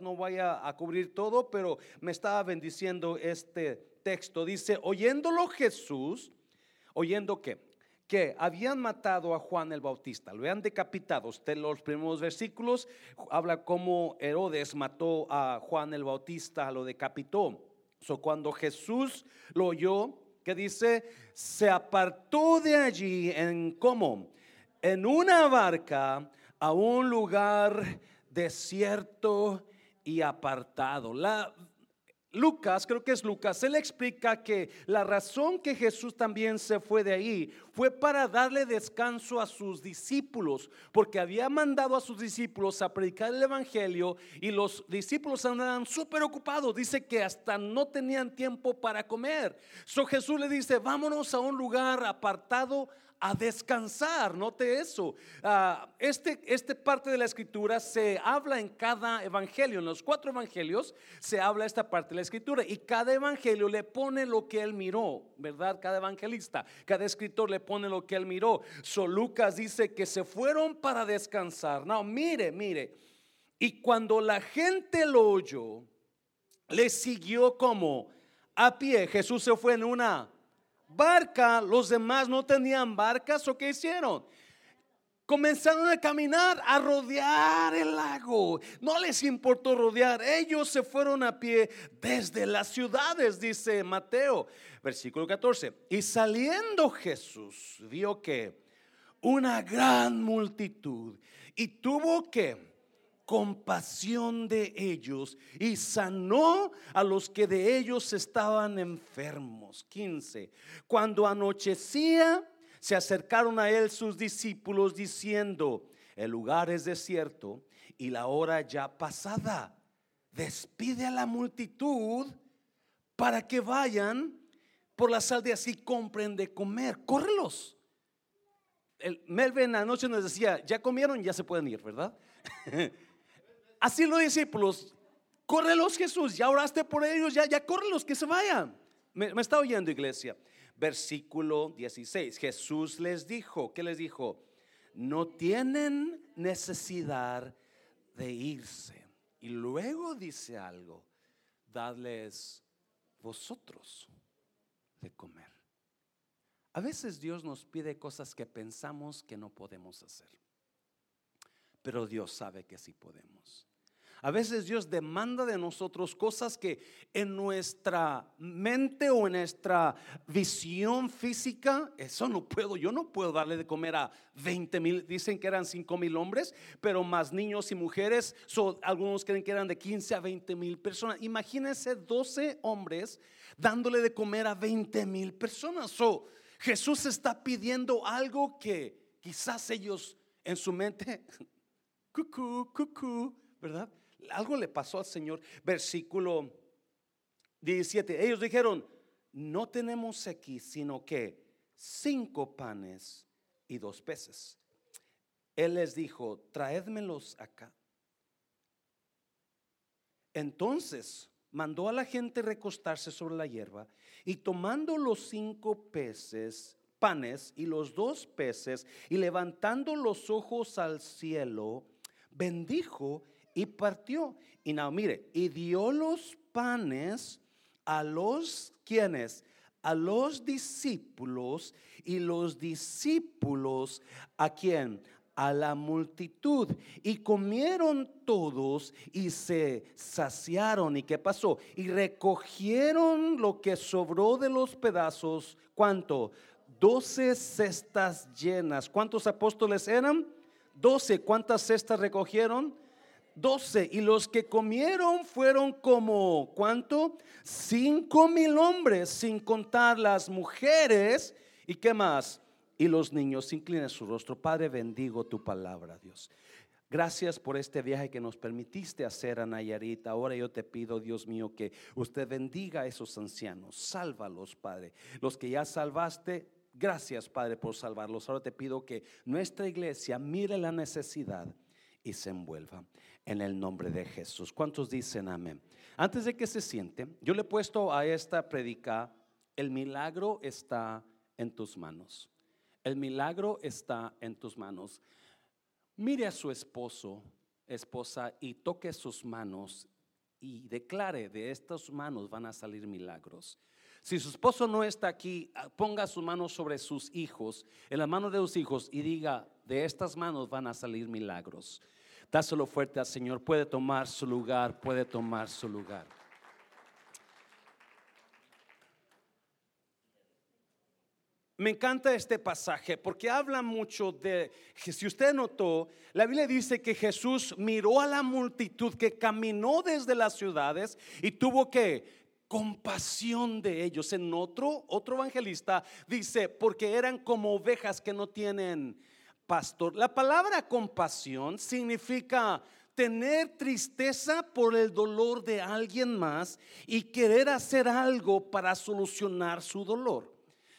no vaya a cubrir todo, pero me estaba bendiciendo este texto. Dice, oyéndolo Jesús, oyendo que, que habían matado a Juan el Bautista, lo habían decapitado. Usted los primeros versículos habla cómo Herodes mató a Juan el Bautista, lo decapitó. So, cuando Jesús lo oyó, que dice, se apartó de allí en cómo, en una barca a un lugar desierto y apartado. La, Lucas, creo que es Lucas, él explica que la razón que Jesús también se fue de ahí fue para darle descanso a sus discípulos, porque había mandado a sus discípulos a predicar el Evangelio y los discípulos andaban súper ocupados, dice que hasta no tenían tiempo para comer. So Jesús le dice, vámonos a un lugar apartado a descansar. Note eso. Ah, este, este parte de la escritura se habla en cada evangelio. En los cuatro evangelios se habla esta parte de la escritura. Y cada evangelio le pone lo que él miró, ¿verdad? Cada evangelista, cada escritor le pone lo que él miró. So Lucas dice que se fueron para descansar. No, mire, mire. Y cuando la gente lo oyó, le siguió como a pie. Jesús se fue en una barca, los demás no tenían barcas, ¿o qué hicieron? Comenzaron a caminar, a rodear el lago. No les importó rodear. Ellos se fueron a pie desde las ciudades, dice Mateo, versículo 14. Y saliendo Jesús, vio que una gran multitud y tuvo que compasión de ellos y sanó a los que de ellos estaban enfermos. 15. Cuando anochecía, se acercaron a él sus discípulos diciendo, el lugar es desierto y la hora ya pasada. Despide a la multitud para que vayan por las aldeas y compren de comer. Córrelos. El Melvin anoche nos decía, ya comieron, ya se pueden ir, ¿verdad? Así los discípulos, córrelos Jesús, ya oraste por ellos, ya, ya córrelos que se vayan. Me, me está oyendo iglesia. Versículo 16, Jesús les dijo, ¿qué les dijo? No tienen necesidad de irse. Y luego dice algo, dadles vosotros de comer. A veces Dios nos pide cosas que pensamos que no podemos hacer, pero Dios sabe que sí podemos. A veces Dios demanda de nosotros cosas que en nuestra mente o en nuestra visión física, eso no puedo, yo no puedo darle de comer a 20 mil, dicen que eran 5 mil hombres, pero más niños y mujeres, algunos creen que eran de 15 a 20 mil personas. Imagínense 12 hombres dándole de comer a 20 mil personas. So, Jesús está pidiendo algo que quizás ellos en su mente, cucú, cucú, ¿verdad? Algo le pasó al Señor. Versículo 17. Ellos dijeron, no tenemos aquí sino que cinco panes y dos peces. Él les dijo, traédmelos acá. Entonces mandó a la gente recostarse sobre la hierba y tomando los cinco peces, panes y los dos peces y levantando los ojos al cielo, bendijo y partió. Y no, mire, y dio los panes a los quienes, a los discípulos y los discípulos a quien, a la multitud. Y comieron todos y se saciaron. ¿Y qué pasó? Y recogieron lo que sobró de los pedazos. ¿Cuánto? Doce cestas llenas. ¿Cuántos apóstoles eran? Doce. ¿Cuántas cestas recogieron? Doce. Y los que comieron fueron como, ¿cuánto? Cinco mil hombres, sin contar las mujeres. ¿Y qué más? Y los niños. Inclina su rostro. Padre, bendigo tu palabra, Dios. Gracias por este viaje que nos permitiste hacer a Nayarit. Ahora yo te pido, Dios mío, que usted bendiga a esos ancianos. Sálvalos, Padre. Los que ya salvaste, gracias, Padre, por salvarlos. Ahora te pido que nuestra iglesia mire la necesidad y se envuelva en el nombre de Jesús. ¿Cuántos dicen amén? Antes de que se siente, yo le he puesto a esta predica, el milagro está en tus manos. El milagro está en tus manos. Mire a su esposo esposa, y toque sus manos y declare, de estas manos van a salir milagros. Si su esposo no está aquí, ah, ponga su mano sobre sus hijos, en la mano de sus hijos, y diga, de estas manos van a salir milagros. Dáselo fuerte al Señor, puede tomar su lugar, puede tomar su lugar. Me encanta este pasaje porque habla mucho de, si usted notó, la Biblia dice que Jesús miró a la multitud que caminó desde las ciudades y tuvo que compasión de ellos. En otro, otro evangelista dice, porque eran como ovejas que no tienen pastor. La palabra compasión significa tener tristeza por el dolor de alguien más y querer hacer algo para solucionar su dolor.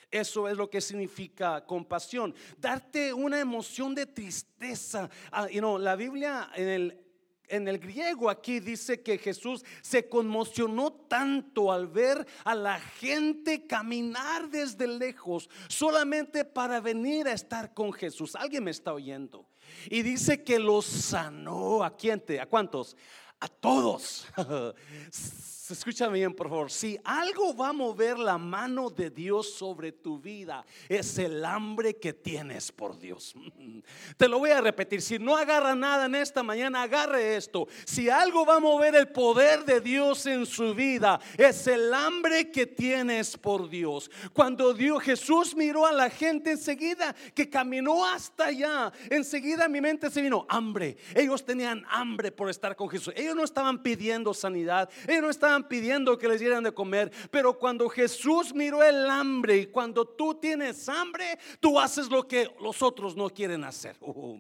Eso es lo que significa compasión. Darte una emoción de tristeza. Ah, la Biblia en el, en el griego aquí dice que Jesús se conmocionó tanto al ver a la gente caminar desde lejos solamente para venir a estar con Jesús. Alguien me está oyendo. Y dice que los sanó. ¿A quién? ¿A cuántos? A todos. Escucha bien, por favor. Si algo va a mover la mano de Dios sobre tu vida, es el hambre que tienes por Dios. Te lo voy a repetir. Si no agarra nada en esta mañana, agarre esto. Si algo va a mover el poder de Dios en su vida, es el hambre que tienes por Dios. Cuando Dios Jesús miró a la gente enseguida que caminó hasta allá, enseguida mi mente se vino hambre. Ellos tenían hambre por estar con Jesús. Ellos no estaban pidiendo sanidad. Ellos no estaban pidiendo que les dieran de comer, pero cuando Jesús miró el hambre y cuando tú tienes hambre, tú haces lo que los otros no quieren hacer. Uh,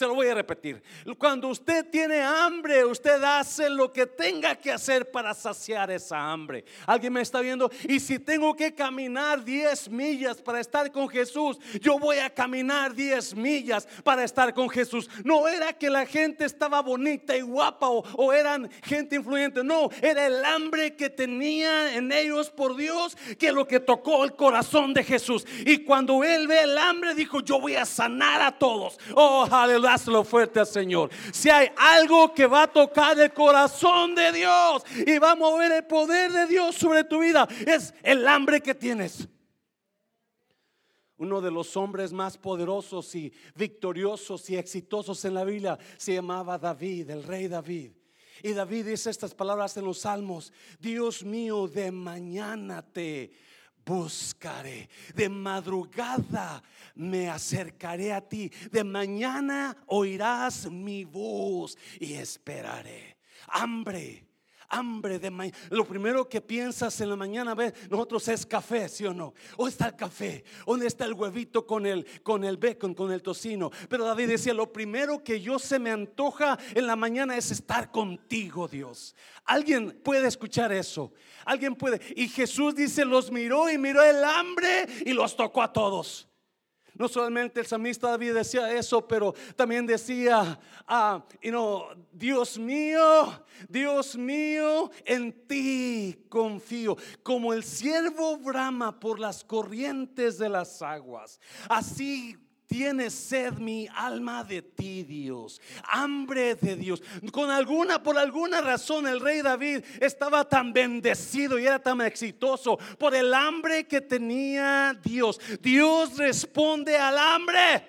se lo voy a repetir. Cuando usted tiene hambre, usted hace lo que tenga que hacer para saciar esa hambre. ¿Alguien me está viendo? Y si tengo que caminar 10 millas para estar con Jesús, yo voy a caminar 10 millas para estar con Jesús. No era que la gente estaba bonita y guapa o, o eran gente influyente. No, era el hambre que tenía en ellos por Dios que lo que tocó el corazón de Jesús. Y cuando él ve el hambre, dijo, yo voy a sanar a todos. Oh, aleluya dáselo fuerte al Señor. Si hay algo que va a tocar el corazón de Dios y va a mover el poder de Dios sobre tu vida, es el hambre que tienes. Uno de los hombres más poderosos y victoriosos y exitosos en la Biblia se llamaba David, el rey David. Y David dice estas palabras en los salmos, Dios mío, de mañana te buscaré. De madrugada me acercaré a ti. De mañana oirás mi voz y esperaré. Hambre hambre de mañana. Lo primero que piensas en la mañana, ve, nosotros es café, ¿sí o no? ¿O está el café? ¿Dónde está el huevito con el, con el bacon, con el tocino? Pero David decía, lo primero que yo se me antoja en la mañana es estar contigo, Dios. ¿Alguien puede escuchar eso? ¿Alguien puede? Y Jesús dice, los miró y miró el hambre y los tocó a todos. No solamente el salmista David decía eso, pero también decía, ah, Dios mío, Dios mío, en ti confío. Como el siervo brama por las corrientes de las aguas, así tiene sed mi alma de ti, Dios. Hambre de Dios. Con alguna, por alguna razón, el rey David estaba tan bendecido y era tan exitoso por el hambre que tenía Dios. Dios responde al hambre.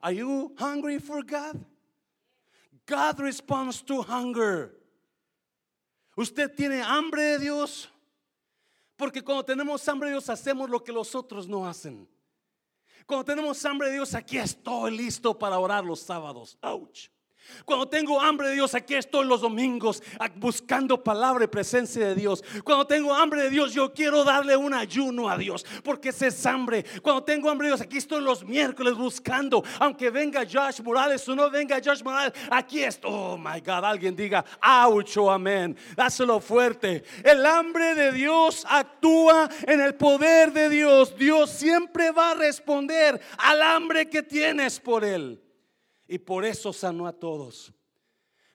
Are you hungry for God? God responds to hunger. ¿Usted tiene hambre de Dios? Porque cuando tenemos hambre de Dios hacemos lo que los otros no hacen. Cuando tenemos hambre de Dios, aquí estoy listo para orar los sábados. Cuando tengo hambre de Dios, aquí estoy los domingos buscando palabra y presencia de Dios. Cuando tengo hambre de Dios, yo quiero darle un ayuno a Dios, porque ese es hambre. Cuando tengo hambre de Dios, aquí estoy los miércoles buscando, aunque venga Josh Morales o no venga Josh Morales, aquí estoy. Oh my God, alguien diga, ouch, oh, amén. Dáselo fuerte. El hambre de Dios actúa en el poder de Dios. Dios siempre va a responder al hambre que tienes por él. Y por eso sanó a todos.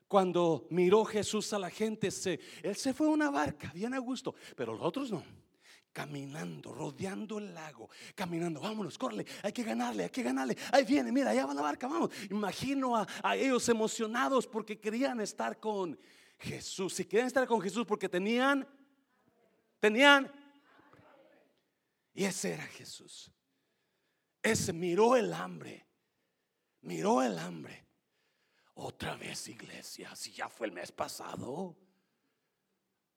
Cuando miró Jesús a la gente, se, él se fue a una barca, bien a gusto, pero los otros no. caminando, rodeando el lago, caminando, vámonos, corre, hay que ganarle, hay que ganarle, ahí viene, mira, allá va la barca, vamos. Imagino a, a ellos emocionados porque querían estar con Jesús, si querían estar con Jesús porque tenían, tenían, y ese era Jesús. Ese miró el hambre, miró el hambre. Otra vez iglesia, si ya fue el mes pasado.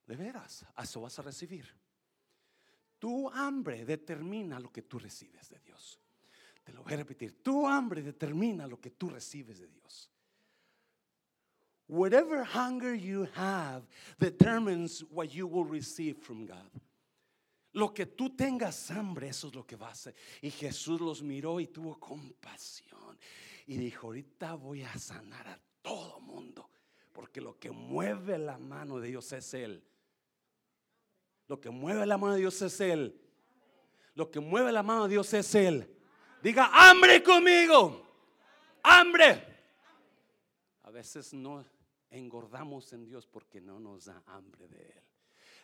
De veras, eso vas a recibir. Tu hambre determina lo que tú recibes de Dios. Te lo voy a repetir. Tu hambre determina lo que tú recibes de Dios. Whatever hunger you have determines what you will receive from God. Lo que tú tengas hambre, eso es lo que vas a hacer. Y Jesús los miró y tuvo compasión. Y dijo, ahorita voy a sanar a todo mundo. Porque lo que mueve la mano de Dios es Él. Lo que mueve la mano de Dios es Él. Lo que mueve la mano de Dios es Él. Diga, hambre conmigo. Hambre. A veces no engordamos en Dios porque no nos da hambre de Él.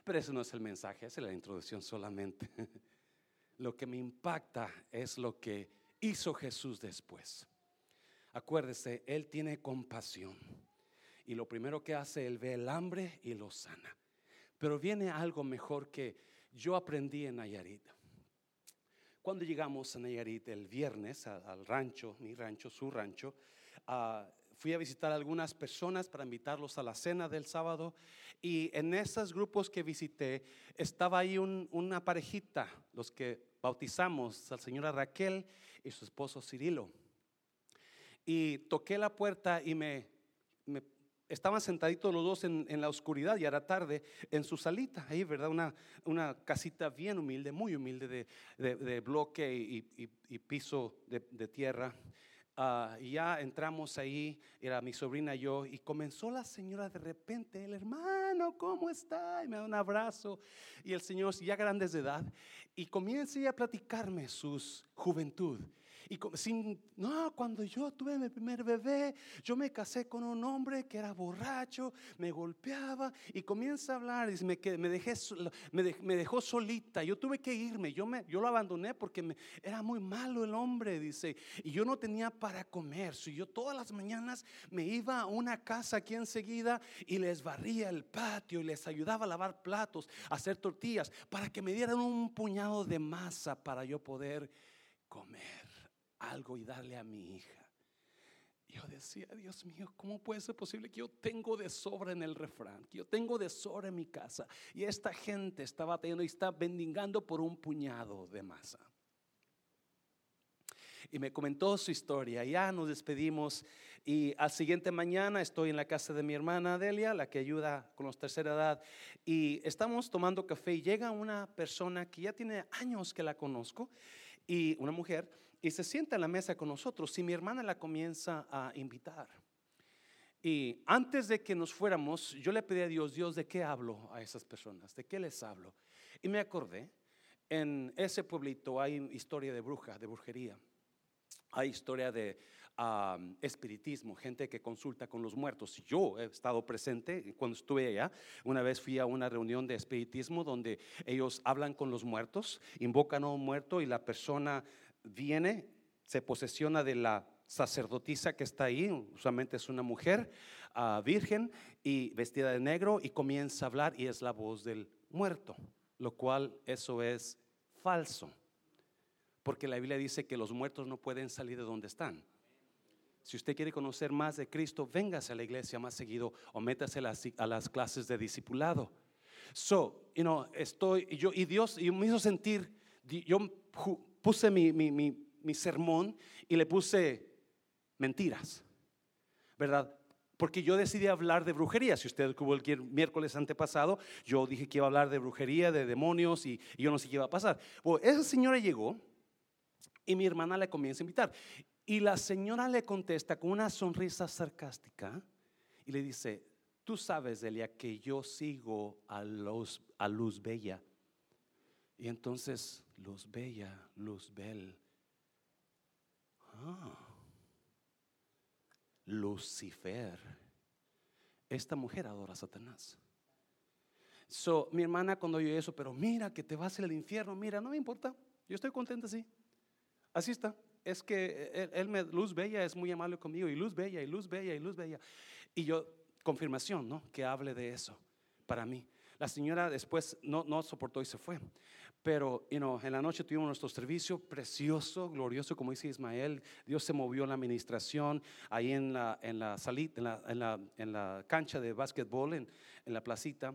Pero eso no es el mensaje, es la introducción solamente. Lo que me impacta es lo que hizo Jesús después. Acuérdese, Él tiene compasión. Y lo primero que hace, Él ve el hambre y lo sana. Pero viene algo mejor que yo aprendí en Nayarit. Cuando llegamos a Nayarit el viernes al rancho, mi rancho, su rancho, uh, fui a visitar algunas personas para invitarlos a la cena del sábado y en esos grupos que visité estaba ahí una parejita, los que bautizamos, la señora Raquel y su esposo Cirilo. Y toqué la puerta y me, estaban sentaditos los dos en, la oscuridad y era tarde en su salita, ahí, ¿verdad? Una, una casita bien humilde, muy humilde de, bloque y, piso de, tierra. Ah, y ya entramos ahí, era mi sobrina y yo, y comenzó la señora de repente, el hermano, ¿cómo está? Y me da un abrazo, y el señor ya grandes de edad, y comienza a platicarme su juventud. Y sin, no, cuando yo tuve mi primer bebé, yo me casé con un hombre que era borracho, me golpeaba y comienza a hablar. Y me, me, dejé, me, dejó solita. Yo tuve que irme. Yo, me, yo lo abandoné porque era muy malo el hombre, dice. Y yo no tenía para comer. Si yo todas las mañanas me iba a una casa aquí enseguida y les barría el patio y les ayudaba a lavar platos, a hacer tortillas, para que me dieran un puñado de masa para yo poder comer algo y darle a mi hija. Yo decía, Dios mío, ¿cómo puede ser posible que yo tengo de sobra en el refrán? Que yo tengo de sobra en mi casa. Y esta gente estaba teniendo y está bendigando por un puñado de masa. Y me comentó su historia. Ya nos despedimos. Y al siguiente mañana estoy en la casa de mi hermana Delia, la que ayuda con los tercera edad. Y estamos tomando café. Y llega una persona que ya tiene años que la conozco. Y una mujer y se sienta en la mesa con nosotros y mi hermana la comienza a invitar. Y antes de que nos fuéramos, yo le pedí a Dios, Dios, ¿de qué hablo a esas personas? ¿De qué les hablo? Y me acordé, en ese pueblito hay historia de bruja, de brujería. Hay historia de espiritismo, gente que consulta con los muertos. Yo he estado presente cuando estuve allá. Una vez fui a una reunión de espiritismo donde ellos hablan con los muertos, invocan a un muerto y la persona viene, se posesiona de la sacerdotisa que está ahí, usualmente es una mujer ah, virgen y vestida de negro y comienza a hablar y es la voz del muerto, lo cual eso es falso, porque la Biblia dice que los muertos no pueden salir de donde están. Si usted quiere conocer más de Cristo, véngase a la iglesia más seguido o métase a las, clases de discipulado. So, you know, estoy, yo, y Dios y me hizo sentir, yo puse mi, mi, mi, sermón y le puse mentiras, ¿verdad? Porque yo decidí hablar de brujería. Si usted hubo el miércoles antepasado, yo dije que iba a hablar de brujería, de demonios y, yo no sé qué iba a pasar. Bueno, esa señora llegó y mi hermana le comienza a invitar. Y la señora le contesta con una sonrisa sarcástica y le dice, tú sabes, Delia, que yo sigo a, los, a Luz Bella. Y entonces Luz Bella, Luz Bel. Ah, Lucifer. Esta mujer adora a Satanás. So, mi hermana cuando oyó eso, pero mira que te vas al infierno, mira, no me importa, yo estoy contenta así. Así está. Es que él, él me, Luz Bella es muy amable conmigo, y Luz Bella, y Luz Bella, y Luz Bella. Y yo, confirmación, ¿no? Que hable de eso para mí. La señora después no, no soportó y se fue. Pero you know, en la noche tuvimos nuestro servicio precioso, glorioso, como dice Ismael. Dios se movió en la administración, ahí en la, en la, en la, en la, en la cancha de básquetbol, en, en la placita.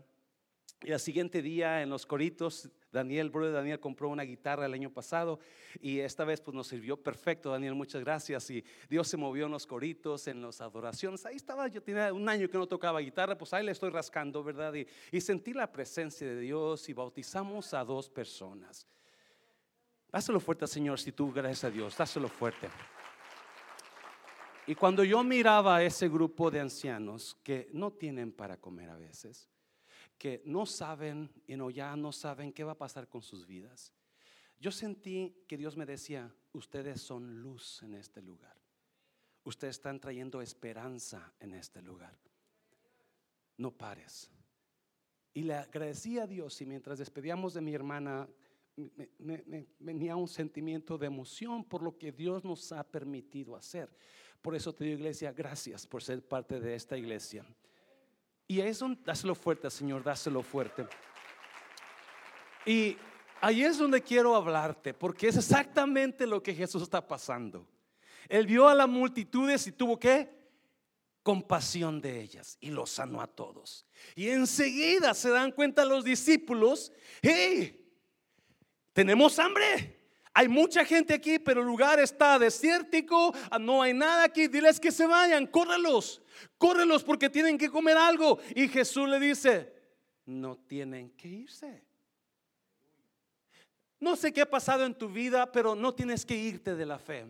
Y al siguiente día en los coritos, Daniel, brother Daniel compró una guitarra el año pasado y esta vez pues nos sirvió perfecto, Daniel, muchas gracias. Y Dios se movió en los coritos, en las adoraciones. Ahí estaba, yo tenía un año que no tocaba guitarra, pues ahí le estoy rascando, ¿verdad? Y, sentí la presencia de Dios y bautizamos a dos personas. Dáselo fuerte, Señor, si tú, gracias a Dios, dáselo fuerte. Y cuando yo miraba a ese grupo de ancianos que no tienen para comer a veces, que no saben, y no, ya no saben qué va a pasar con sus vidas. Yo sentí que Dios me decía, ustedes son luz en este lugar. Ustedes están trayendo esperanza en este lugar. No pares. Y le agradecí a Dios y mientras despedíamos de mi hermana, me, venía un sentimiento de emoción por lo que Dios nos ha permitido hacer. Por eso te digo, iglesia, gracias por ser parte de esta iglesia. Y eso, dáselo fuerte, Señor, dáselo fuerte. Y ahí es donde quiero hablarte, porque es exactamente lo que Jesús está pasando. Él vio a las multitudes y tuvo que compasión de ellas y los sanó a todos. Y enseguida se dan cuenta los discípulos, hey, tenemos hambre. Hay mucha gente aquí, pero el lugar está desértico, no hay nada aquí. Diles que se vayan, córrelos, córrelos porque tienen que comer algo. Y Jesús le dice, no tienen que irse. No sé qué ha pasado en tu vida, pero no tienes que irte de la fe.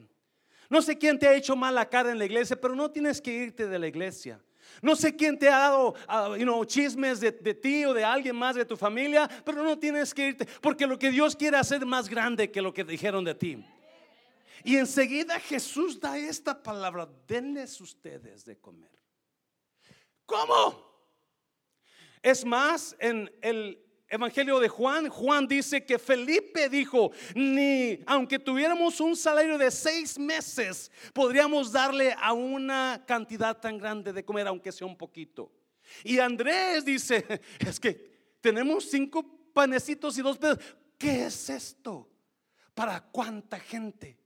No sé quién te ha hecho mala cara en la iglesia, pero no tienes que irte de la iglesia. No sé quién te ha dado uh, chismes de, de, ti o de alguien más de tu familia, pero no tienes que irte, porque lo que Dios quiere hacer es más grande que lo que dijeron de ti. Y enseguida Jesús da esta palabra, denles ustedes de comer. ¿Cómo? Es más, en el Evangelio de Juan, Juan dice que Felipe dijo, ni aunque tuviéramos un salario de seis meses, podríamos darle a una cantidad tan grande de comer, aunque sea un poquito. Y Andrés dice, es que tenemos cinco panecitos y dos pedos. ¿Qué es esto? ¿Para cuánta gente?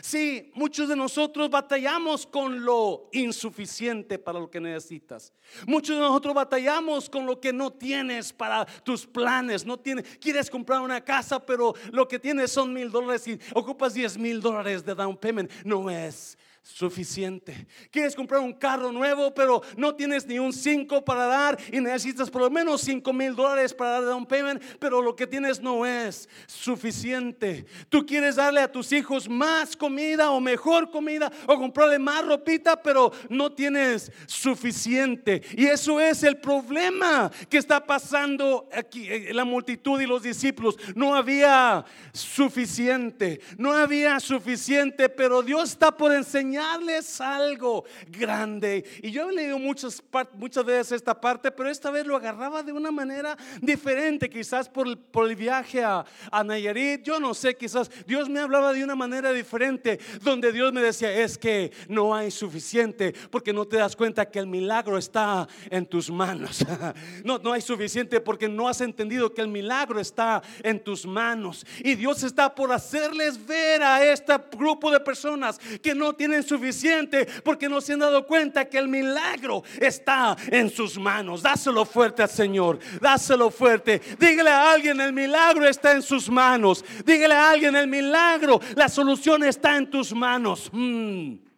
Sí, muchos de nosotros batallamos con lo insuficiente para lo que necesitas. Muchos de nosotros batallamos con lo que no tienes para tus planes. No tienes, quieres comprar una casa, pero lo que tienes son mil dólares y ocupas diez mil dólares de down payment. No es suficiente. Quieres comprar un carro nuevo, pero no tienes ni un 5 para dar y necesitas por lo menos 5 mil dólares para dar un payment, pero lo que tienes no es suficiente. Tú quieres darle a tus hijos más comida o mejor comida o comprarle más ropita, pero no tienes suficiente. Y eso es el problema que está pasando aquí la multitud y los discípulos. No había suficiente, no había suficiente, pero Dios está por enseñar enseñarles algo grande. Y yo he leído muchas, muchas veces esta parte, pero esta vez lo agarraba de una manera diferente, quizás por, por el viaje a, a Nayarit. Yo no sé, quizás Dios me hablaba de una manera diferente, donde Dios me decía, es que no hay suficiente, porque no te das cuenta que el milagro está en tus manos. no, no hay suficiente porque no has entendido que el milagro está en tus manos. Y Dios está por hacerles ver a este grupo de personas que no tienen suficiente porque no se han dado cuenta que el milagro está en sus manos. Dáselo fuerte al Señor, dáselo fuerte. Dígale a alguien, el milagro está en sus manos. Dígale a alguien, el milagro, la solución está en tus manos. Mm.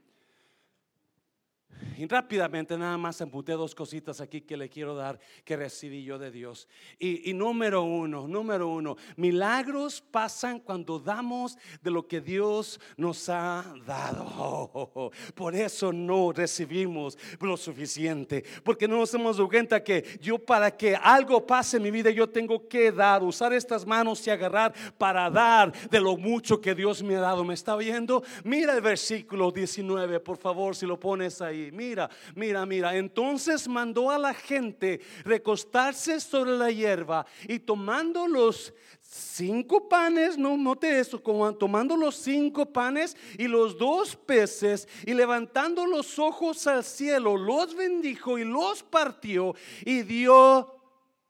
Rápidamente nada más emputé dos cositas aquí que le quiero dar que recibí yo de Dios. Y, número uno, número uno, milagros pasan cuando damos de lo que Dios nos ha dado. por eso no recibimos lo suficiente, porque no nos hemos dado cuenta que yo para que algo pase en mi vida yo tengo que dar, usar estas manos y agarrar para dar de lo mucho que Dios me ha dado. ¿Me está viendo? Mira el versículo 19, por favor, si lo pones ahí. Mira mira, mira, mira. Entonces mandó a la gente recostarse sobre la hierba y tomando los cinco panes, no note eso, como tomando los cinco panes y los dos peces y levantando los ojos al cielo, los bendijo y los partió y dio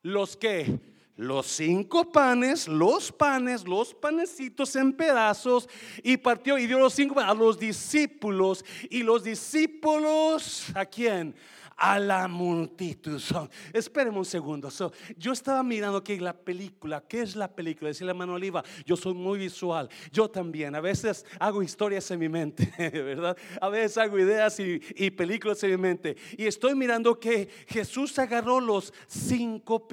los que los cinco panes, los panes, los panecitos en pedazos y partió y dio los cinco a los discípulos y los discípulos a quién? A la multitud. So, espéreme un segundo. yo estaba mirando que la película, ¿qué es la película? Decía la mano oliva, yo soy muy visual. Yo también. A veces hago historias en mi mente, ¿verdad? A veces hago ideas y, y películas en mi mente. Y estoy mirando que Jesús agarró los cinco,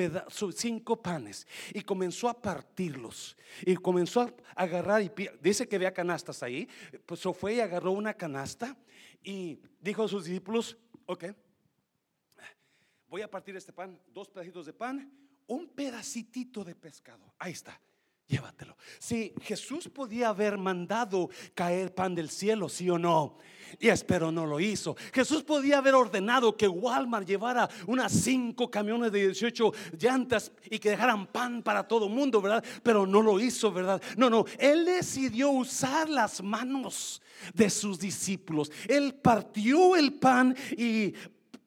cinco panes y comenzó a partirlos. Y comenzó a agarrar, y dice que había canastas ahí. Pues fue y agarró una canasta y dijo a sus discípulos, ok voy a partir este pan, dos pedacitos de pan, un pedacitito de pescado. Ahí está. Llévatelo. Si Jesús podía haber mandado caer pan del cielo, sí o no. Y espero no lo hizo. Jesús podía haber ordenado que Walmart llevara unas cinco camiones de 18 llantas y que dejaran pan para todo el mundo, ¿verdad? Pero no lo hizo, ¿verdad? No, no. Él decidió usar las manos de sus discípulos. Él partió el pan y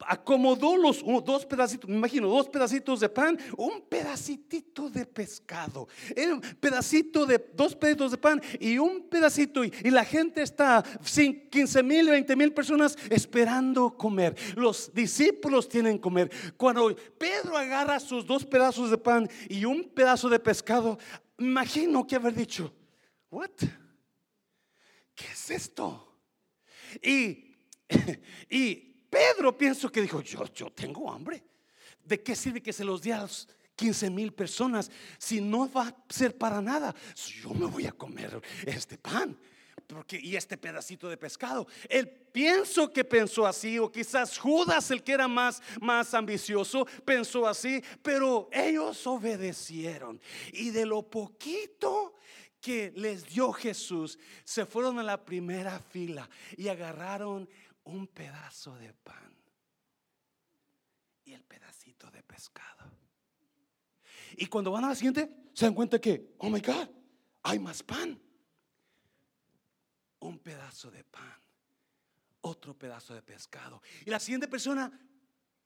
acomodó los dos pedacitos, me imagino, dos pedacitos de pan, un pedacito de pescado, un pedacito de dos pedacitos de pan y un pedacito. Y, la gente está, 15 mil, 20 mil personas esperando comer. Los discípulos tienen comer. Cuando Pedro agarra sus dos pedazos de pan y un pedazo de pescado, imagino que haber dicho, ¿what? ¿Qué es esto? Y, y Pedro pienso que dijo, yo, yo tengo hambre. ¿De qué sirve que se los dé a los 15 mil personas si no va a ser para nada? Yo me voy a comer este pan. Porque, y este pedacito de pescado. Él pienso que pensó así, o quizás Judas, el que era más, más ambicioso, pensó así, pero ellos obedecieron. Y de lo poquito que les dio Jesús, se fueron a la primera fila y agarraron un pedazo de pan y el pedacito de pescado. Y cuando van a la siguiente, se dan cuenta que, oh my God, hay más pan. Un pedazo de pan, otro pedazo de pescado. Y la siguiente persona,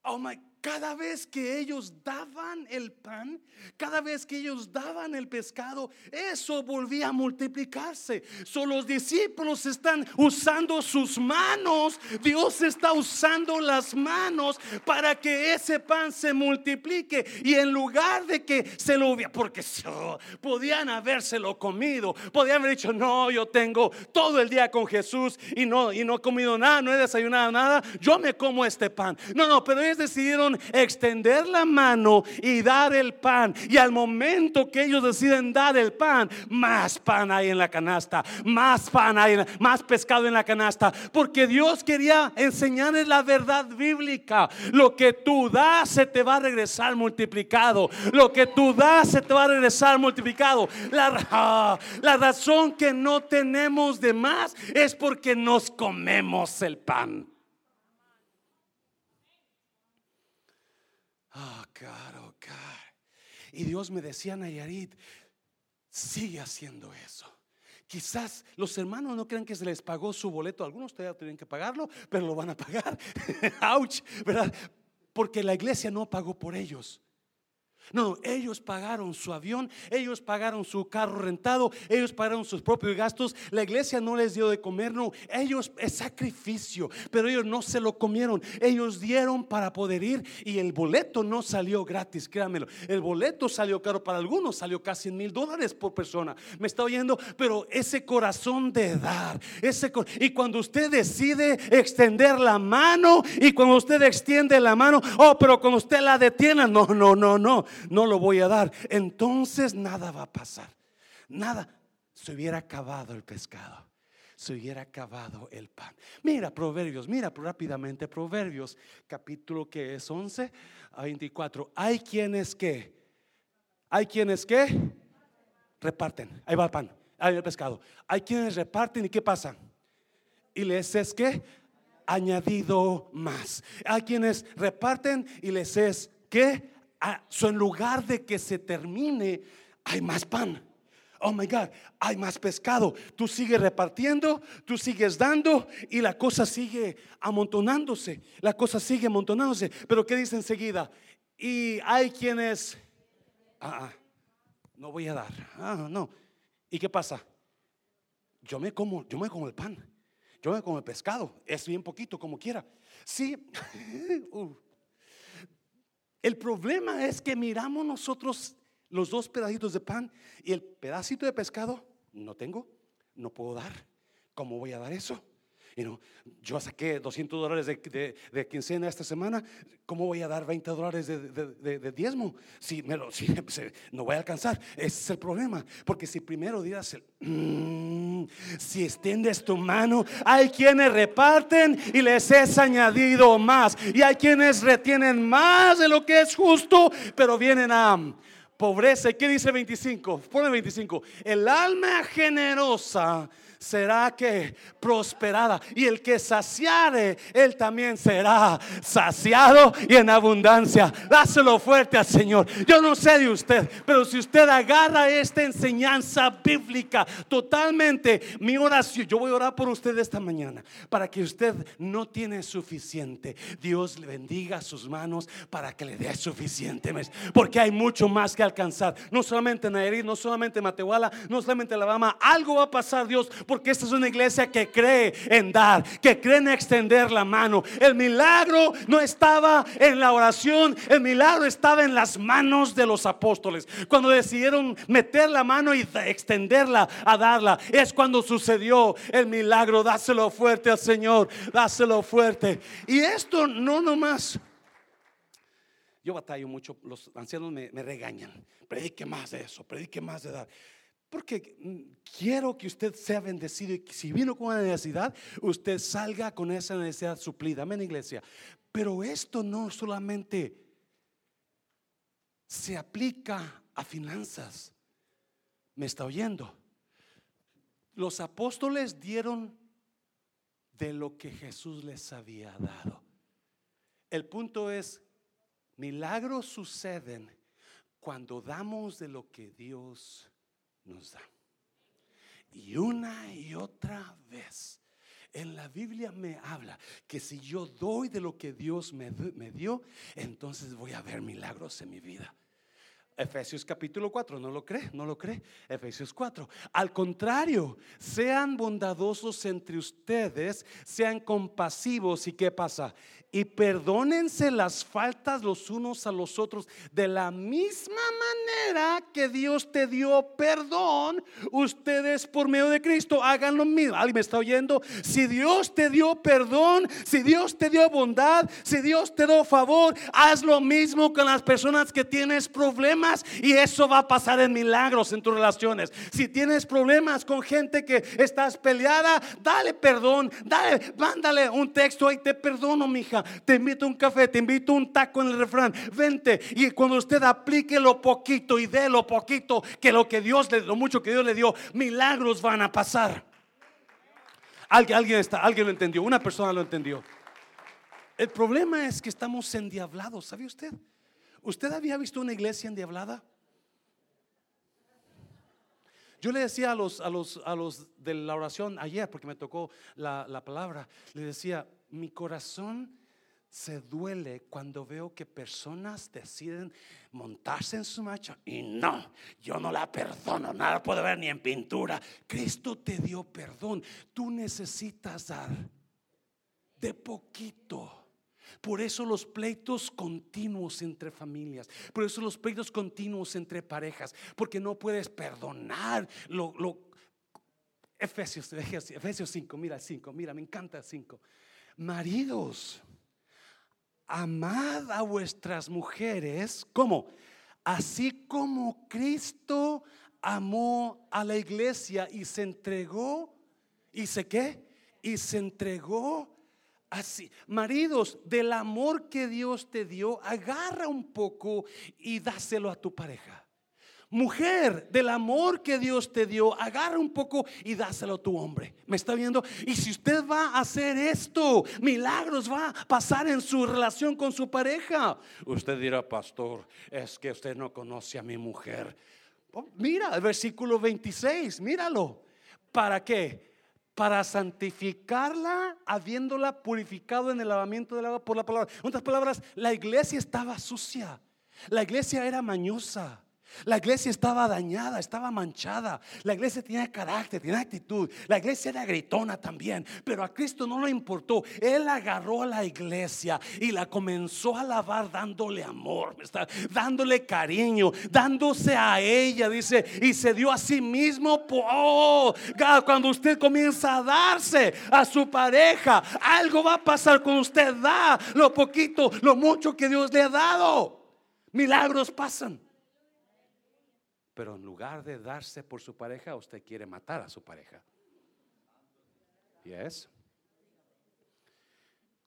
oh my cada vez que ellos daban el pan, cada vez que ellos daban el pescado, eso volvía a multiplicarse. Son los discípulos están usando sus manos. Dios está usando las manos para que ese pan se multiplique. Y en lugar de que se lo hubiera, porque podían habérselo comido, podían haber dicho, no, yo tengo todo el día con Jesús y no, y no he comido nada, no he desayunado nada, yo me como este pan. No, no, pero ellos decidieron extender la mano y dar el pan. Y al momento que ellos deciden dar el pan, más pan hay en la canasta, más pan hay, más pescado en la canasta. Porque Dios quería enseñarles la verdad bíblica. Lo que tú das se te va a regresar multiplicado. Lo que tú das se te va a regresar multiplicado. La, ah, razón que no tenemos de más es porque nos comemos el pan. Oh, oh. Y Dios me decía, Nayarit, sigue haciendo eso. Quizás los hermanos no crean que se les pagó su boleto. Algunos todavía tienen que pagarlo, pero lo van a pagar. Ouch, ¿verdad? Porque la iglesia no pagó por ellos. No, ellos pagaron su avión, ellos pagaron su carro rentado, ellos pagaron sus propios gastos. La iglesia no les dio de comer, no, ellos es sacrificio, pero ellos no se lo comieron. Ellos dieron para poder ir y el boleto no salió gratis, créanmelo. El boleto salió caro para algunos, salió casi mil dólares por persona. Me está oyendo, pero ese corazón de dar, ese y cuando usted decide extender la mano y cuando usted extiende la mano, oh, pero cuando usted la detiene, no, no, no, no no lo voy a dar. Entonces nada va a pasar. Nada. Se hubiera acabado el pescado. Se hubiera acabado el pan. Mira Proverbios, mira rápidamente Proverbios, capítulo que es 11 a 24. Hay quienes que, hay quienes que reparten. Ahí va el pan, ahí va el pescado. Hay quienes reparten y ¿qué pasa? Y les es que añadido más. Hay quienes reparten y les es que en lugar de que se termine, hay más pan. Oh my God, hay más pescado. Tú sigues repartiendo, tú sigues dando y la cosa sigue amontonándose. La cosa sigue amontonándose. Pero ¿qué dice enseguida? Y hay quienes, ah, ah, no voy a dar. Ah, no. ¿Y qué pasa? Yo me como, yo me como el pan. Yo me como el pescado. Es bien poquito, como quiera. Sí. Uh. El problema es que miramos nosotros los dos pedacitos de pan y el pedacito de pescado, no tengo, no puedo dar. ¿Cómo voy a dar eso? Yo saqué 200 dólares de, quincena esta semana, ¿cómo voy a dar 20 dólares de, diezmo? Si, me lo, si no voy a alcanzar, ese es el problema. Porque si primero dirás, mm, si extiendes tu mano, hay quienes reparten y les es añadido más. Y hay quienes retienen más de lo que es justo, pero vienen a pobreza. ¿Y qué dice 25? Pone 25. El alma generosa será que prosperada. Y el que saciare, él también será saciado y en abundancia. Dáselo fuerte al Señor. Yo no sé de usted, pero si usted agarra esta enseñanza bíblica totalmente, mi oración, yo voy a orar por usted esta mañana para que usted no tiene suficiente. Dios le bendiga sus manos para que le dé suficiente. Porque hay mucho más que alcanzar. No solamente Nayarit, no solamente Matehuala, no solamente Alabama. Algo va a pasar Dios porque esta es una iglesia que cree en dar, que cree en extender la mano. El milagro no estaba en la oración, el milagro estaba en las manos de los apóstoles. Cuando decidieron meter la mano y extenderla a darla, es cuando sucedió el milagro. Dáselo fuerte al Señor, dáselo fuerte. Y esto no nomás. Yo batallo mucho, los ancianos me, me regañan. Predique más de eso, predique más de dar. Porque mm, quiero que usted sea bendecido y si vino con una necesidad, usted salga con esa necesidad suplida. Amén, iglesia. Pero esto no solamente se aplica a finanzas. ¿Me está oyendo? Los apóstoles dieron de lo que Jesús les había dado. El punto es, milagros suceden cuando damos de lo que Dios nos da. Y una y otra vez. En la Biblia me habla que si yo doy de lo que Dios me, me dio, entonces voy a ver milagros en mi vida. Efesios capítulo 4, ¿no lo cree? ¿No lo cree? Efesios 4. Al contrario, sean bondadosos entre ustedes, sean compasivos y ¿qué pasa? y perdónense las faltas los unos a los otros de la misma manera que Dios te dio perdón. Ustedes por medio de Cristo hagan lo mismo. ¿Alguien me está oyendo? Si Dios te dio perdón, si Dios te dio bondad, si Dios te dio favor, haz lo mismo con las personas que tienes problemas y eso va a pasar en milagros en tus relaciones. Si tienes problemas con gente que estás peleada, dale perdón, dale, mándale un texto y te perdono, mija te invito a un café, te invito a un taco en el refrán, vente. Y cuando usted aplique lo poquito y dé lo poquito, que lo que Dios le, lo mucho que Dios le dio, milagros van a pasar. Alguien, alguien, está, alguien lo entendió, una persona lo entendió. El problema es que estamos endiablados, ¿sabe usted? ¿Usted había visto una iglesia endiablada? Yo le decía a los, a los, a los de la oración ayer, porque me tocó la, la palabra, le decía, mi corazón se duele cuando veo que personas deciden montarse en su macho y no, yo no la perdono, nada puedo ver ni en pintura. Cristo te dio perdón, tú necesitas dar de poquito. Por eso los pleitos continuos entre familias, por eso los pleitos continuos entre parejas, porque no puedes perdonar lo, Efesios, Efesios 5, mira el 5, mira, me encanta el 5. Maridos, amad a vuestras mujeres, ¿cómo? Así como Cristo amó a la iglesia y se entregó, ¿y se qué? Y se entregó así. Maridos, del amor que Dios te dio, agarra un poco y dáselo a tu pareja. Mujer, del amor que Dios te dio, agarra un poco y dáselo a tu hombre. ¿Me está viendo? Y si usted va a hacer esto, milagros va a pasar en su relación con su pareja. Usted dirá, pastor, es que usted no conoce a mi mujer. Oh, mira el versículo 26, míralo. ¿Para qué? Para santificarla, habiéndola purificado en el lavamiento del agua por la palabra. En otras palabras, la iglesia estaba sucia. La iglesia era mañosa. La iglesia estaba dañada, estaba manchada. La iglesia tenía carácter, tenía actitud. La iglesia era gritona también. Pero a Cristo no le importó. Él agarró a la iglesia y la comenzó a lavar dándole amor, dándole cariño, dándose a ella, dice, y se dio a sí mismo. Oh, cuando usted comienza a darse a su pareja, algo va a pasar con usted. Da lo poquito, lo mucho que Dios le ha dado. Milagros pasan. Pero en lugar de darse por su pareja, usted quiere matar a su pareja. ¿Yes?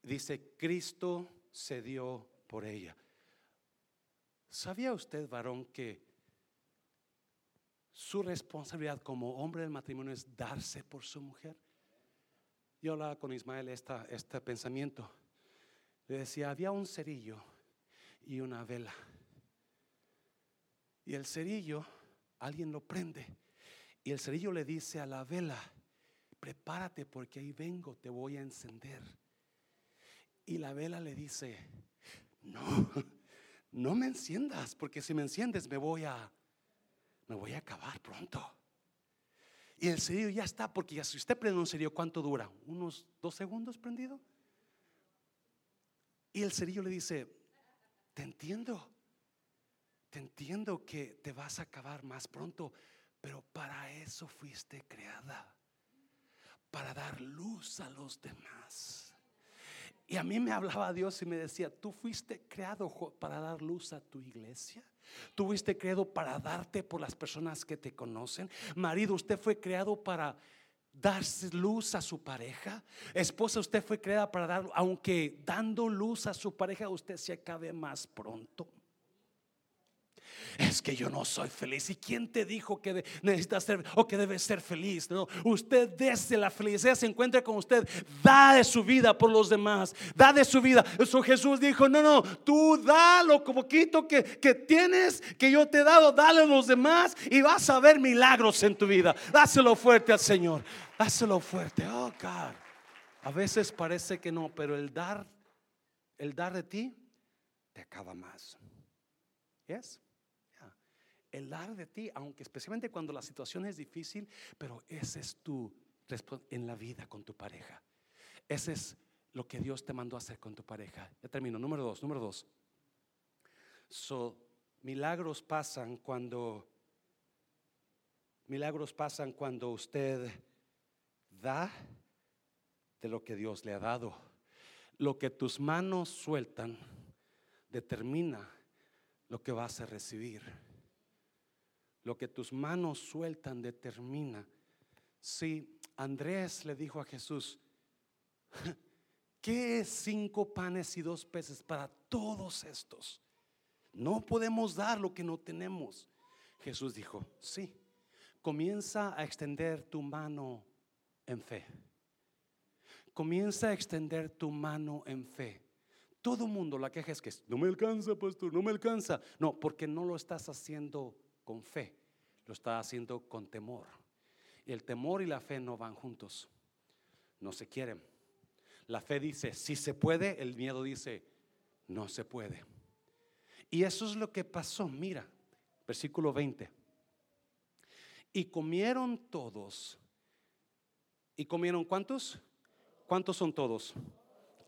Dice, Cristo se dio por ella. ¿Sabía usted, varón, que su responsabilidad como hombre del matrimonio es darse por su mujer? Yo hablaba con Ismael esta, este pensamiento. Le decía, había un cerillo y una vela. Y el cerillo alguien lo prende y el cerillo le dice a la vela, prepárate porque ahí vengo, te voy a encender. Y la vela le dice, no, no me enciendas, porque si me enciendes me voy a, me voy a acabar pronto. Y el cerillo ya está, porque ya si usted prende un cerillo, ¿cuánto dura? ¿Unos dos segundos prendido? Y el cerillo le dice, te entiendo, te entiendo que te vas a acabar más pronto, pero para eso fuiste creada, para dar luz a los demás. Y a mí me hablaba Dios y me decía, tú fuiste creado para dar luz a tu iglesia. Tú fuiste creado para darte por las personas que te conocen. Marido, usted fue creado para dar luz a su pareja. Esposa, usted fue creada para dar, aunque dando luz a su pareja, usted se acabe más pronto es que yo no soy feliz. ¿Y quién te dijo que necesita ser o que debe ser feliz? No, usted desde la felicidad se encuentra con usted, da de su vida por los demás, da de su vida. Eso Jesús dijo, no, no, tú da lo poquito que, que tienes, que yo te he dado, dale a los demás y vas a ver milagros en tu vida. Dáselo fuerte al Señor, dáselo fuerte. Oh, God. A veces parece que no, pero el dar, el dar de ti, te acaba más. ¿Yes? El dar de ti, aunque especialmente cuando la situación es difícil, pero ese es tu en la vida con tu pareja. Ese es lo que Dios te mandó a hacer con tu pareja. Ya termino. Número dos, número dos. So, milagros pasan cuando milagros pasan cuando usted da de lo que Dios le ha dado. Lo que tus manos sueltan determina lo que vas a recibir. Lo que tus manos sueltan determina. Si Andrés le dijo a Jesús, ¿qué es cinco panes y dos peces para todos estos? No podemos dar lo que no tenemos. Jesús dijo, sí, comienza a extender tu mano en fe. Comienza a extender tu mano en fe. Todo mundo la queja es que no me alcanza, pastor, no me alcanza. No, porque no lo estás haciendo con fe, lo está haciendo con temor. Y el temor y la fe no van juntos, no se quieren. La fe dice, si se puede, el miedo dice, no se puede. Y eso es lo que pasó, mira, versículo 20. Y comieron todos. ¿Y comieron cuántos? ¿Cuántos son todos?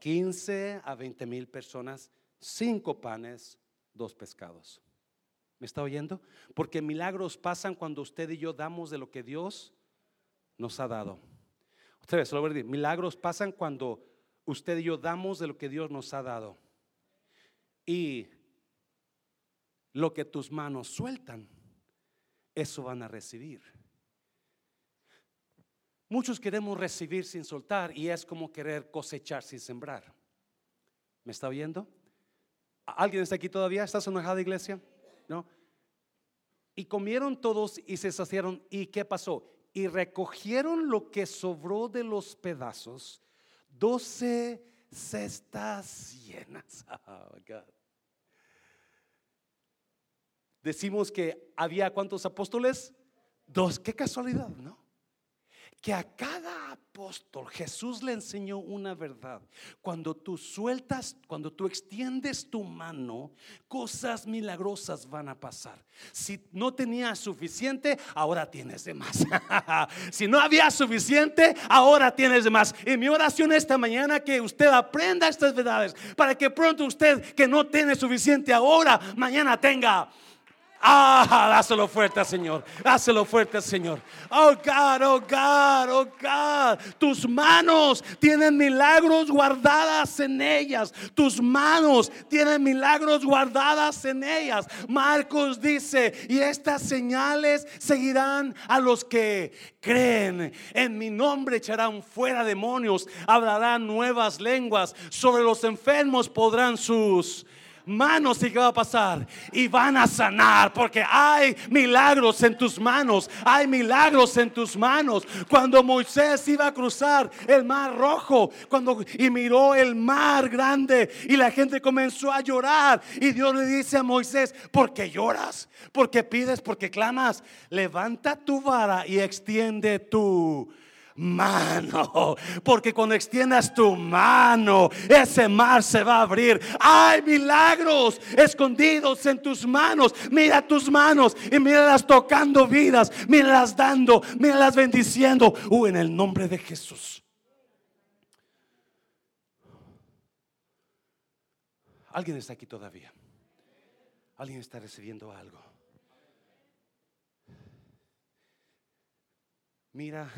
15 a 20 mil personas, cinco panes, dos pescados. ¿Me está oyendo? Porque milagros pasan cuando usted y yo damos de lo que Dios nos ha dado. Ustedes, lo voy milagros pasan cuando usted y yo damos de lo que Dios nos ha dado. Y lo que tus manos sueltan, eso van a recibir. Muchos queremos recibir sin soltar y es como querer cosechar sin sembrar. ¿Me está oyendo? ¿Alguien está aquí todavía? ¿Estás en una iglesia? ¿No? Y comieron todos y se saciaron. ¿Y qué pasó? Y recogieron lo que sobró de los pedazos, doce cestas llenas. Oh, Decimos que había cuántos apóstoles? Dos. Qué casualidad, ¿no? que a cada apóstol Jesús le enseñó una verdad. Cuando tú sueltas, cuando tú extiendes tu mano, cosas milagrosas van a pasar. Si no tenías suficiente, ahora tienes de más. si no había suficiente, ahora tienes de más. Y mi oración esta mañana que usted aprenda estas verdades para que pronto usted que no tiene suficiente ahora, mañana tenga Ah, dáselo fuerte Señor. Dáselo fuerte Señor. Oh God, oh God, oh God. Tus manos tienen milagros guardadas en ellas. Tus manos tienen milagros guardadas en ellas. Marcos dice, y estas señales seguirán a los que creen. En mi nombre echarán fuera demonios, hablarán nuevas lenguas. Sobre los enfermos podrán sus manos y qué va a pasar y van a sanar porque hay milagros en tus manos hay milagros en tus manos cuando Moisés iba a cruzar el mar rojo cuando y miró el mar grande y la gente comenzó a llorar y Dios le dice a Moisés ¿por qué lloras? ¿por qué pides? ¿por qué clamas? levanta tu vara y extiende tu mano. Porque cuando extiendas tu mano, ese mar se va a abrir. Hay milagros escondidos en tus manos. Mira tus manos y míralas tocando vidas. Míralas dando, míralas bendiciendo. Uh, en el nombre de Jesús. Alguien está aquí todavía. Alguien está recibiendo algo. Mira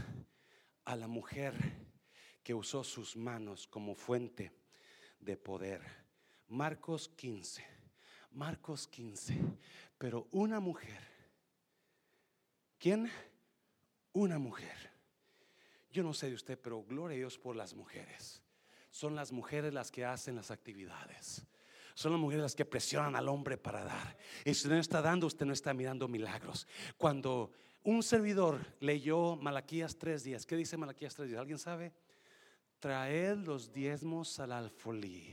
a la mujer que usó sus manos como fuente de poder. Marcos 15, Marcos 15. Pero una mujer, ¿quién? Una mujer. Yo no sé de usted, pero gloria a Dios por las mujeres. Son las mujeres las que hacen las actividades. Son las mujeres las que presionan al hombre para dar. Y si no está dando, usted no está mirando milagros. Cuando un servidor leyó Malaquías tres días. ¿Qué dice Malaquías tres días? ¿Alguien sabe? Traed los diezmos al alfolí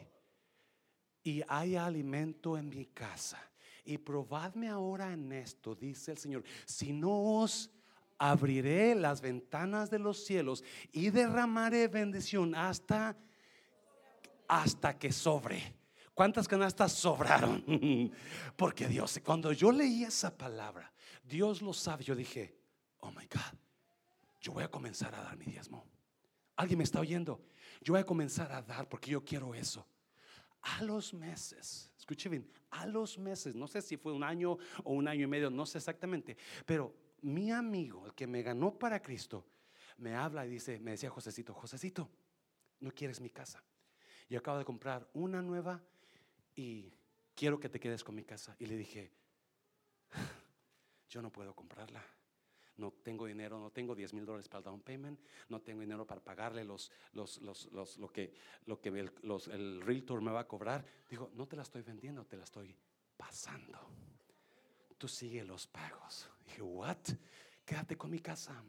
y hay alimento en mi casa. Y probadme ahora en esto, dice el Señor. Si no os abriré las ventanas de los cielos y derramaré bendición hasta hasta que sobre. ¿Cuántas canastas sobraron? Porque Dios, cuando yo leí esa palabra, Dios lo sabe. Yo dije, oh my God, yo voy a comenzar a dar mi diezmo. ¿Alguien me está oyendo? Yo voy a comenzar a dar porque yo quiero eso. A los meses, escuche bien, a los meses, no sé si fue un año o un año y medio, no sé exactamente, pero mi amigo, el que me ganó para Cristo, me habla y dice, me decía Josecito, Josecito, no quieres mi casa. Yo acabo de comprar una nueva y quiero que te quedes con mi casa. Y le dije, yo no puedo comprarla. No tengo dinero, no tengo 10 mil dólares para el down payment, no tengo dinero para pagarle los, los, los, los lo que, lo que el, el realtor me va a cobrar. Digo, no te la estoy vendiendo, te la estoy pasando. Tú sigue los pagos. Dije, what? Quédate con mi casa.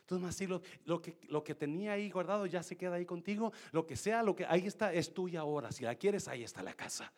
Entonces, así lo, lo, que, lo que tenía ahí guardado ya se queda ahí contigo. Lo que sea, lo que ahí está, es tuya ahora. Si la quieres, ahí está la casa.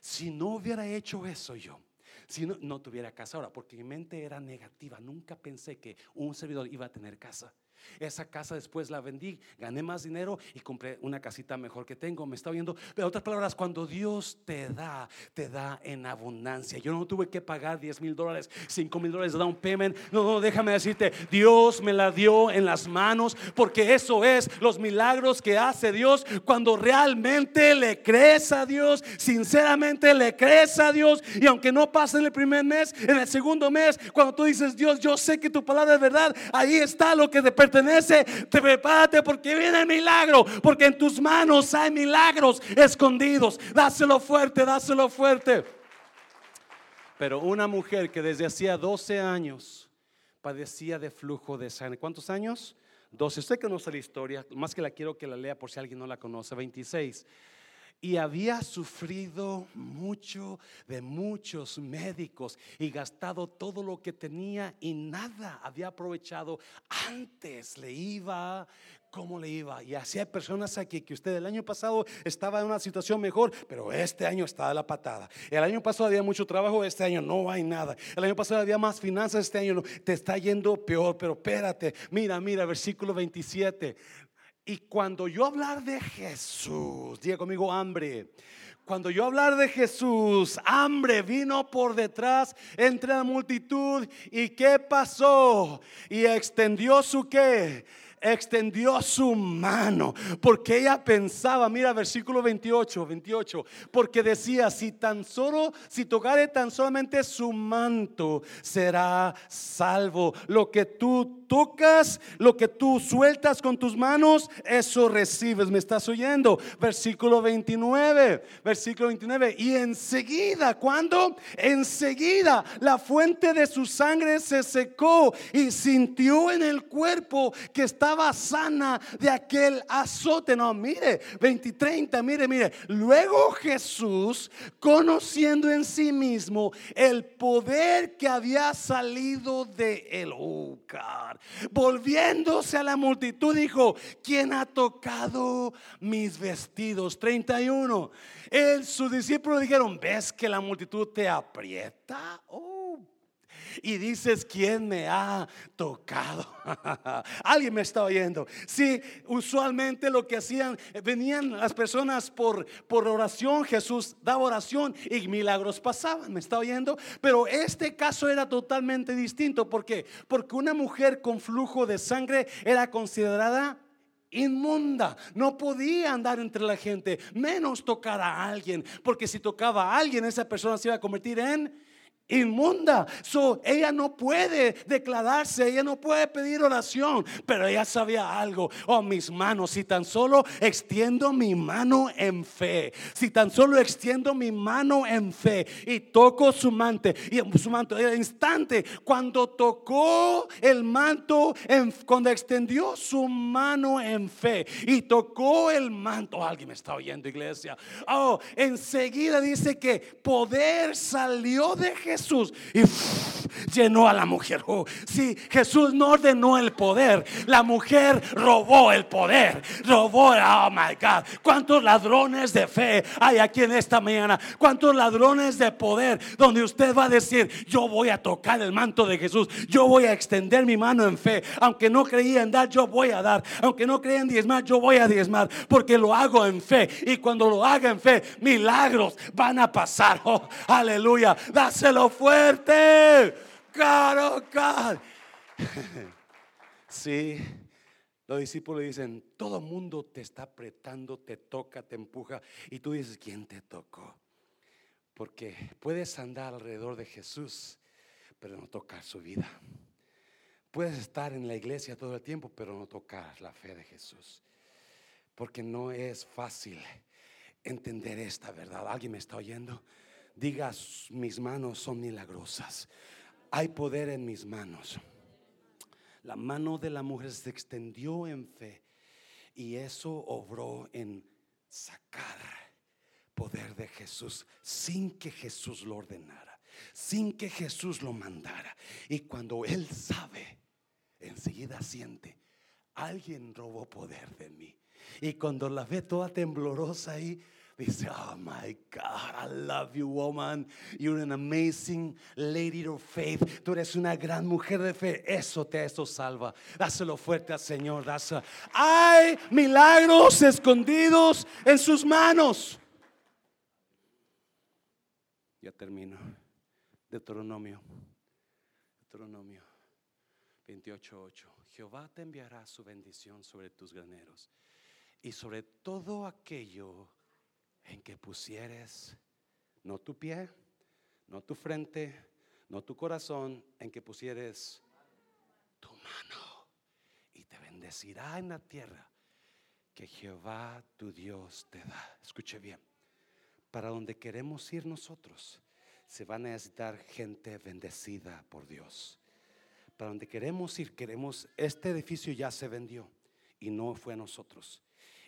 Si no hubiera hecho eso yo, si no, no tuviera casa ahora, porque mi mente era negativa. Nunca pensé que un servidor iba a tener casa. Esa casa después la vendí, gané más dinero y compré una casita mejor que tengo. Me está viendo. Pero otras palabras, cuando Dios te da, te da en abundancia. Yo no tuve que pagar 10 mil dólares, 5 mil dólares de down payment. No, no, déjame decirte, Dios me la dio en las manos porque eso es los milagros que hace Dios cuando realmente le crees a Dios, sinceramente le crees a Dios. Y aunque no pase en el primer mes, en el segundo mes, cuando tú dices, Dios, yo sé que tu palabra es verdad, ahí está lo que te pertenece, te prepárate porque viene el milagro, porque en tus manos hay milagros escondidos. Dáselo fuerte, dáselo fuerte. Pero una mujer que desde hacía 12 años padecía de flujo de sangre. ¿Cuántos años? 12. Usted conoce la historia, más que la quiero que la lea por si alguien no la conoce. 26. Y había sufrido mucho de muchos médicos y gastado todo lo que tenía y nada había aprovechado. Antes le iba como le iba. Y así hay personas aquí que usted el año pasado estaba en una situación mejor, pero este año está de la patada. El año pasado había mucho trabajo, este año no hay nada. El año pasado había más finanzas, este año no. Te está yendo peor, pero espérate. Mira, mira, versículo 27. Y cuando yo hablar de Jesús, diga conmigo hambre. Cuando yo hablar de Jesús, hambre vino por detrás entre la multitud. ¿Y qué pasó? Y extendió su qué? Extendió su mano, porque ella pensaba, mira versículo 28, 28, porque decía, si tan solo, si tocare tan solamente su manto, será salvo. Lo que tú tocas, lo que tú sueltas con tus manos, eso recibes. ¿Me estás oyendo? Versículo 29, versículo 29. Y enseguida, ¿cuándo? Enseguida la fuente de su sangre se secó y sintió en el cuerpo que estaba sana de aquel azote. No, mire, 20, 30, mire, mire. Luego Jesús, conociendo en sí mismo el poder que había salido de él, oh, volviéndose a la multitud, dijo, ¿quién ha tocado mis vestidos? 31. Él, sus discípulos dijeron, ¿ves que la multitud te aprieta? Oh, y dices, ¿quién me ha tocado? Alguien me está oyendo. Sí, usualmente lo que hacían, venían las personas por, por oración, Jesús daba oración y milagros pasaban, ¿me está oyendo? Pero este caso era totalmente distinto. ¿Por qué? Porque una mujer con flujo de sangre era considerada inmunda. No podía andar entre la gente, menos tocar a alguien, porque si tocaba a alguien, esa persona se iba a convertir en inmunda. So, ella no puede declararse, ella no puede pedir oración, pero ella sabía algo. Oh, mis manos, si tan solo extiendo mi mano en fe, si tan solo extiendo mi mano en fe y toco su manto, y su manto, el instante cuando tocó el manto, cuando extendió su mano en fe y tocó el manto, alguien me está oyendo, iglesia. Oh, enseguida dice que poder salió de Jesús Jesús y llenó a la mujer. Oh, sí, Jesús no ordenó el poder, la mujer robó el poder, robó, oh my God. ¿Cuántos ladrones de fe hay aquí en esta mañana? ¿Cuántos ladrones de poder donde usted va a decir, yo voy a tocar el manto de Jesús, yo voy a extender mi mano en fe, aunque no creía en dar, yo voy a dar, aunque no creía en diezmar, yo voy a diezmar, porque lo hago en fe y cuando lo haga en fe, milagros van a pasar. Oh, aleluya, dáselo fuerte. God, God. Sí, los discípulos dicen, todo mundo te está apretando, te toca, te empuja. Y tú dices, ¿quién te tocó? Porque puedes andar alrededor de Jesús, pero no tocar su vida. Puedes estar en la iglesia todo el tiempo, pero no tocar la fe de Jesús. Porque no es fácil entender esta verdad. ¿Alguien me está oyendo? Digas, mis manos son milagrosas. Hay poder en mis manos. La mano de la mujer se extendió en fe y eso obró en sacar poder de Jesús sin que Jesús lo ordenara, sin que Jesús lo mandara. Y cuando Él sabe, enseguida siente, alguien robó poder de mí. Y cuando la ve toda temblorosa ahí, Dice, oh my God, I love you, woman. You're an amazing lady of faith. Tú eres una gran mujer de fe. Eso te eso salva. Dáselo fuerte al Señor. Dáselo. Hay milagros escondidos en sus manos. Ya termino. Deuteronomio. Deuteronomio 28:8. Jehová te enviará su bendición sobre tus graneros y sobre todo aquello en que pusieres no tu pie, no tu frente, no tu corazón, en que pusieres tu mano y te bendecirá en la tierra que Jehová tu Dios te da. Escuche bien, para donde queremos ir nosotros, se va a necesitar gente bendecida por Dios. Para donde queremos ir, queremos, este edificio ya se vendió y no fue a nosotros.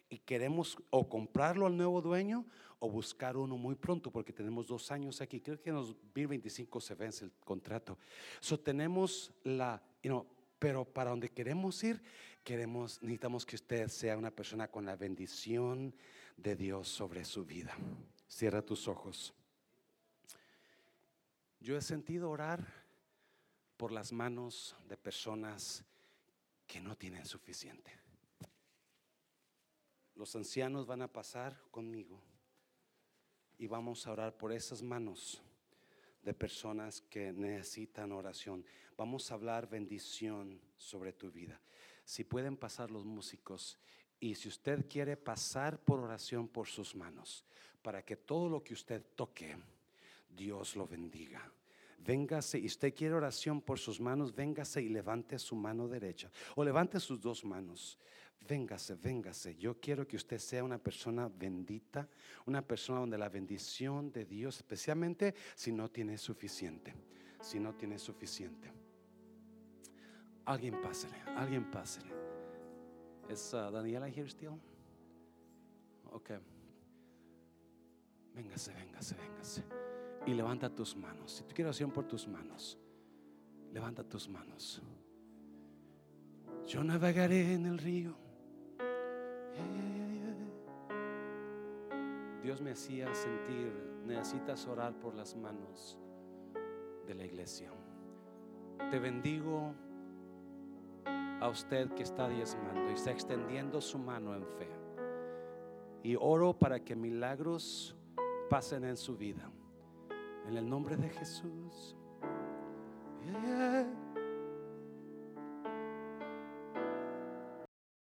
Y queremos o comprarlo al nuevo dueño o buscar uno muy pronto porque tenemos dos años aquí. Creo que en 2025 se vence el contrato. So tenemos la, pero para donde queremos ir, queremos, necesitamos que usted sea una persona con la bendición de Dios sobre su vida. Cierra tus ojos. Yo he sentido orar por las manos de personas que no tienen suficiente. Los ancianos van a pasar conmigo y vamos a orar por esas manos de personas que necesitan oración. Vamos a hablar bendición sobre tu vida. Si pueden pasar los músicos y si usted quiere pasar por oración por sus manos, para que todo lo que usted toque, Dios lo bendiga. Véngase, y usted quiere oración por sus manos, véngase y levante su mano derecha o levante sus dos manos. Véngase, véngase. Yo quiero que usted sea una persona bendita, una persona donde la bendición de Dios, especialmente si no tiene suficiente, si no tiene suficiente. Alguien pásele, alguien pásele. ¿Es uh, Daniela here still? Ok. Véngase, véngase, véngase. Y levanta tus manos. Si tú quieres oración por tus manos, levanta tus manos. Yo navegaré en el río Dios me hacía sentir, necesitas orar por las manos de la iglesia. Te bendigo a usted que está diezmando y está extendiendo su mano en fe. Y oro para que milagros pasen en su vida. En el nombre de Jesús.